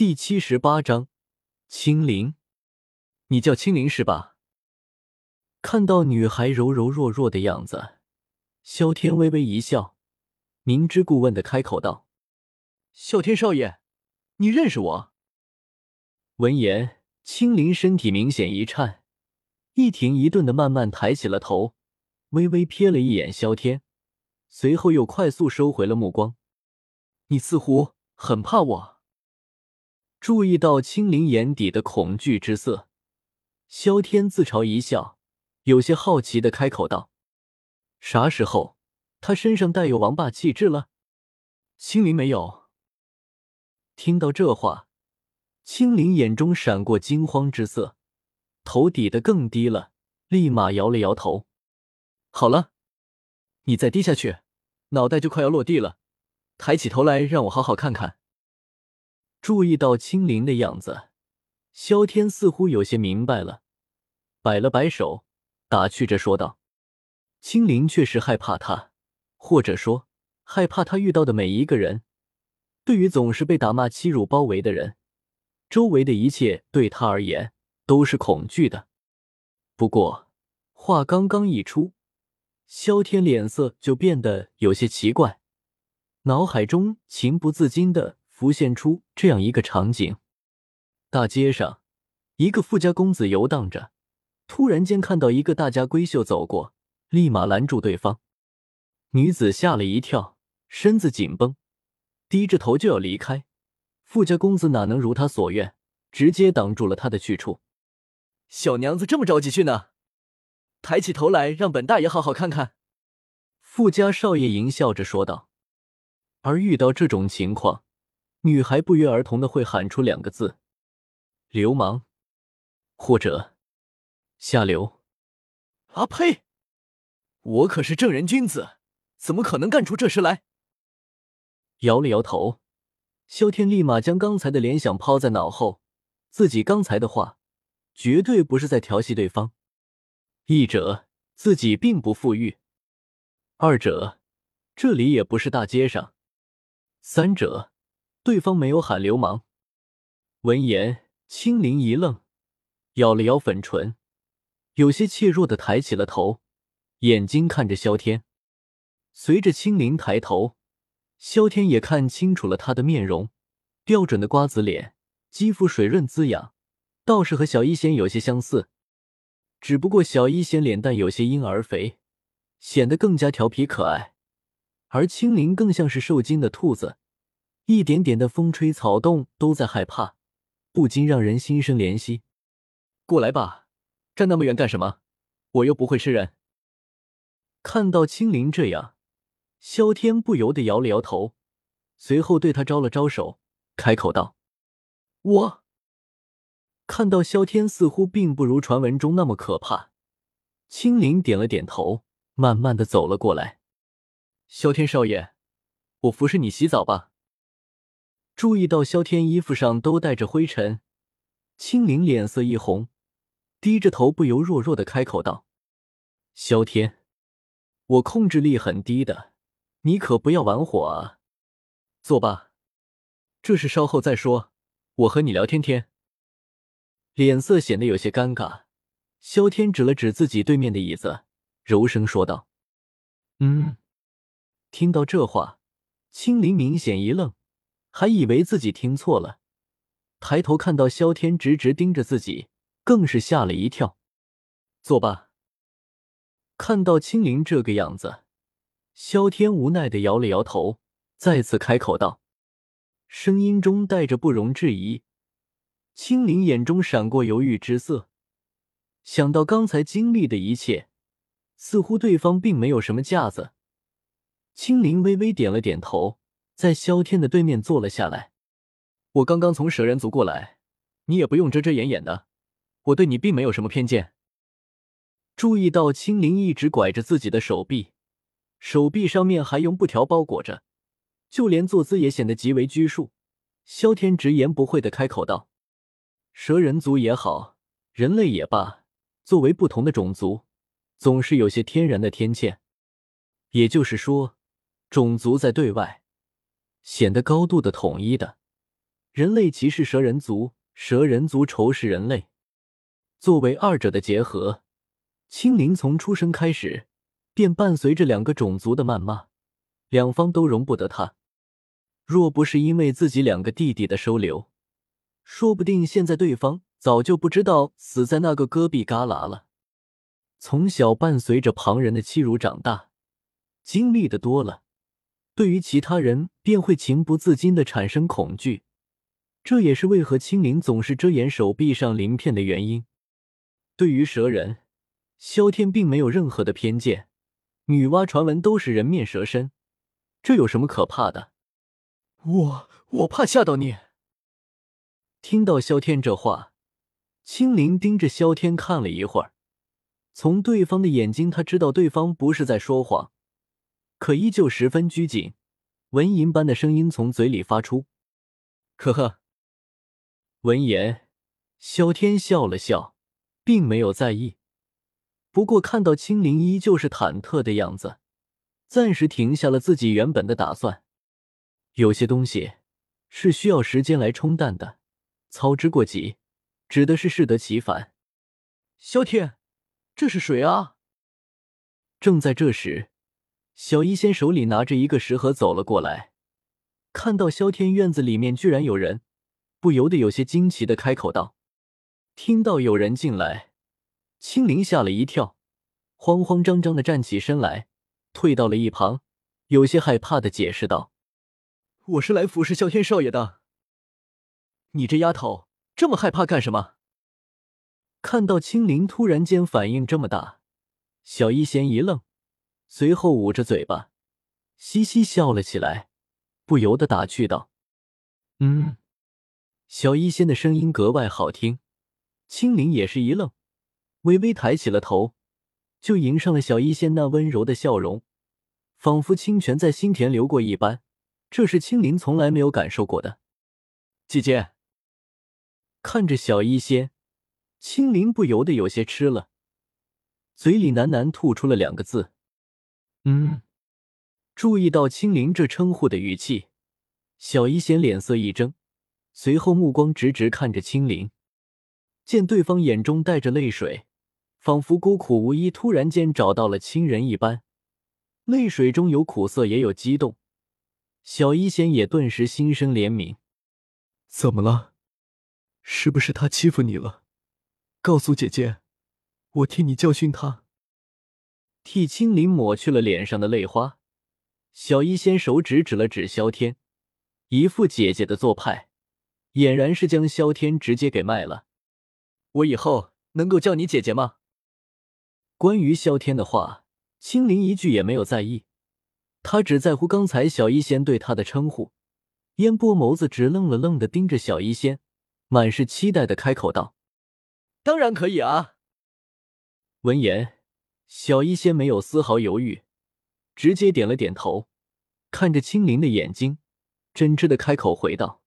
第七十八章，青灵，你叫青灵是吧？看到女孩柔柔弱弱的样子，萧天微微一笑，明知故问的开口道：“啸天少爷，你认识我？”闻言，青灵身体明显一颤，一停一顿的慢慢抬起了头，微微瞥了一眼萧天，随后又快速收回了目光。你似乎很怕我。注意到青灵眼底的恐惧之色，萧天自嘲一笑，有些好奇的开口道：“啥时候他身上带有王霸气质了？”青灵没有。听到这话，青灵眼中闪过惊慌之色，头抵得更低了，立马摇了摇头：“好了，你再低下去，脑袋就快要落地了。抬起头来，让我好好看看。”注意到青灵的样子，萧天似乎有些明白了，摆了摆手，打趣着说道：“青灵确实害怕他，或者说害怕他遇到的每一个人。对于总是被打骂、欺辱包围的人，周围的一切对他而言都是恐惧的。不过话刚刚一出，萧天脸色就变得有些奇怪，脑海中情不自禁的。”浮现出这样一个场景：大街上，一个富家公子游荡着，突然间看到一个大家闺秀走过，立马拦住对方。女子吓了一跳，身子紧绷，低着头就要离开。富家公子哪能如他所愿，直接挡住了他的去处。小娘子这么着急去呢？抬起头来，让本大爷好好看看。富家少爷淫笑着说道。而遇到这种情况，女孩不约而同的会喊出两个字：“流氓”或者“下流”。啊呸！我可是正人君子，怎么可能干出这事来？摇了摇头，萧天立马将刚才的联想抛在脑后，自己刚才的话绝对不是在调戏对方。一者，自己并不富裕；二者，这里也不是大街上；三者。对方没有喊流氓。闻言，青灵一愣，咬了咬粉唇，有些怯弱的抬起了头，眼睛看着萧天。随着青灵抬头，萧天也看清楚了他的面容，标准的瓜子脸，肌肤水润滋养，倒是和小一仙有些相似。只不过小一仙脸蛋有些婴儿肥，显得更加调皮可爱，而青灵更像是受惊的兔子。一点点的风吹草动都在害怕，不禁让人心生怜惜。过来吧，站那么远干什么？我又不会吃人。看到青灵这样，萧天不由得摇了摇头，随后对他招了招手，开口道：“我。”看到萧天似乎并不如传闻中那么可怕，青灵点了点头，慢慢的走了过来。萧天少爷，我服侍你洗澡吧。注意到萧天衣服上都带着灰尘，青灵脸色一红，低着头不由弱弱的开口道：“萧天，我控制力很低的，你可不要玩火啊！坐吧，这事稍后再说。我和你聊天天。”脸色显得有些尴尬，萧天指了指自己对面的椅子，柔声说道：“嗯。”听到这话，青灵明显一愣。还以为自己听错了，抬头看到萧天直直盯着自己，更是吓了一跳。坐吧。看到青灵这个样子，萧天无奈的摇了摇头，再次开口道，声音中带着不容置疑。青灵眼中闪过犹豫之色，想到刚才经历的一切，似乎对方并没有什么架子。青灵微微点了点头。在萧天的对面坐了下来。我刚刚从蛇人族过来，你也不用遮遮掩掩的，我对你并没有什么偏见。注意到青灵一直拐着自己的手臂，手臂上面还用布条包裹着，就连坐姿也显得极为拘束。萧天直言不讳的开口道：“蛇人族也好，人类也罢，作为不同的种族，总是有些天然的天堑。也就是说，种族在对外。”显得高度的统一的，人类歧视蛇人族，蛇人族仇视人类。作为二者的结合，青灵从出生开始便伴随着两个种族的谩骂，两方都容不得他。若不是因为自己两个弟弟的收留，说不定现在对方早就不知道死在那个戈壁旮旯了。从小伴随着旁人的欺辱长大，经历的多了，对于其他人便会情不自禁的产生恐惧。这也是为何青灵总是遮掩手臂上鳞片的原因。对于蛇人，萧天并没有任何的偏见。女娲传闻都是人面蛇身，这有什么可怕的？我我怕吓到你。听到萧天这话，青灵盯着萧天看了一会儿，从对方的眼睛，他知道对方不是在说谎，可依旧十分拘谨，蚊蝇般的声音从嘴里发出：“呵呵。”闻言，萧天笑了笑。并没有在意，不过看到青灵依旧是忐忑的样子，暂时停下了自己原本的打算。有些东西是需要时间来冲淡的，操之过急，指的是适得其反。萧天，这是谁啊？正在这时，小医仙手里拿着一个食盒走了过来，看到萧天院子里面居然有人，不由得有些惊奇的开口道。听到有人进来，青灵吓了一跳，慌慌张张的站起身来，退到了一旁，有些害怕的解释道：“我是来服侍萧天少爷的。你这丫头这么害怕干什么？”看到青灵突然间反应这么大，小医仙一愣，随后捂着嘴巴，嘻嘻笑了起来，不由得打趣道：“嗯。”小医仙的声音格外好听。青灵也是一愣，微微抬起了头，就迎上了小医仙那温柔的笑容，仿佛清泉在心田流过一般。这是青灵从来没有感受过的。姐姐看着小医仙，青灵不由得有些吃了，嘴里喃喃吐出了两个字：“嗯。”注意到青灵这称呼的语气，小医仙脸色一怔，随后目光直直看着青灵。见对方眼中带着泪水，仿佛孤苦无依，突然间找到了亲人一般，泪水中有苦涩，也有激动。小医仙也顿时心生怜悯。怎么了？是不是他欺负你了？告诉姐姐，我替你教训他。替青灵抹去了脸上的泪花，小医仙手指指了指萧天，一副姐姐的做派，俨然是将萧天直接给卖了。我以后能够叫你姐姐吗？关于萧天的话，青灵一句也没有在意，他只在乎刚才小医仙对他的称呼。烟波眸子直愣了愣的盯着小医仙，满是期待的开口道：“当然可以啊！”闻言，小医仙没有丝毫犹豫，直接点了点头，看着青灵的眼睛，真挚的开口回道：“